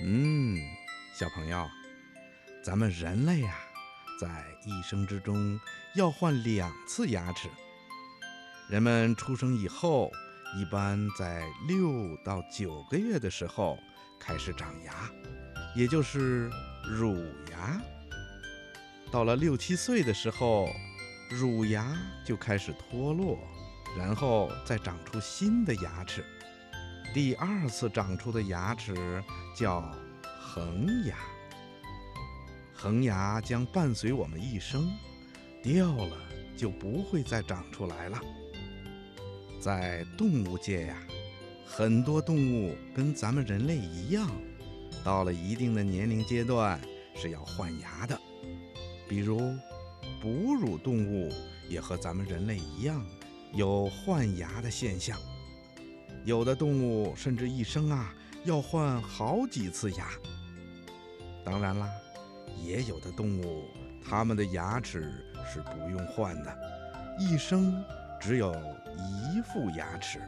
嗯，小朋友，咱们人类呀、在一生之中要换两次牙齿。人们出生以后，一般在六到九个月的时候开始长牙，也就是乳牙。到了六七岁的时候，乳牙就开始脱落，然后再长出新的牙齿。第二次长出的牙齿叫恒牙，恒牙将伴随我们一生，掉了就不会再长出来了。在动物界呀，很多动物跟咱们人类一样，到了一定的年龄阶段是要换牙的。比如，哺乳动物也和咱们人类一样，有换牙的现象。有的动物甚至一生啊要换好几次牙。当然啦，也有的动物，它们的牙齿是不用换的，一生只有一副牙齿。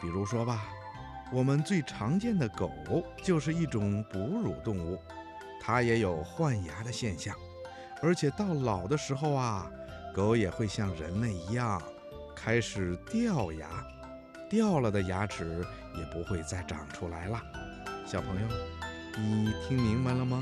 比如说吧，我们最常见的狗就是一种哺乳动物，它也有换牙的现象，而且到老的时候啊，狗也会像人类一样开始掉牙。掉了的牙齿也不会再长出来了。小朋友，你听明白了吗？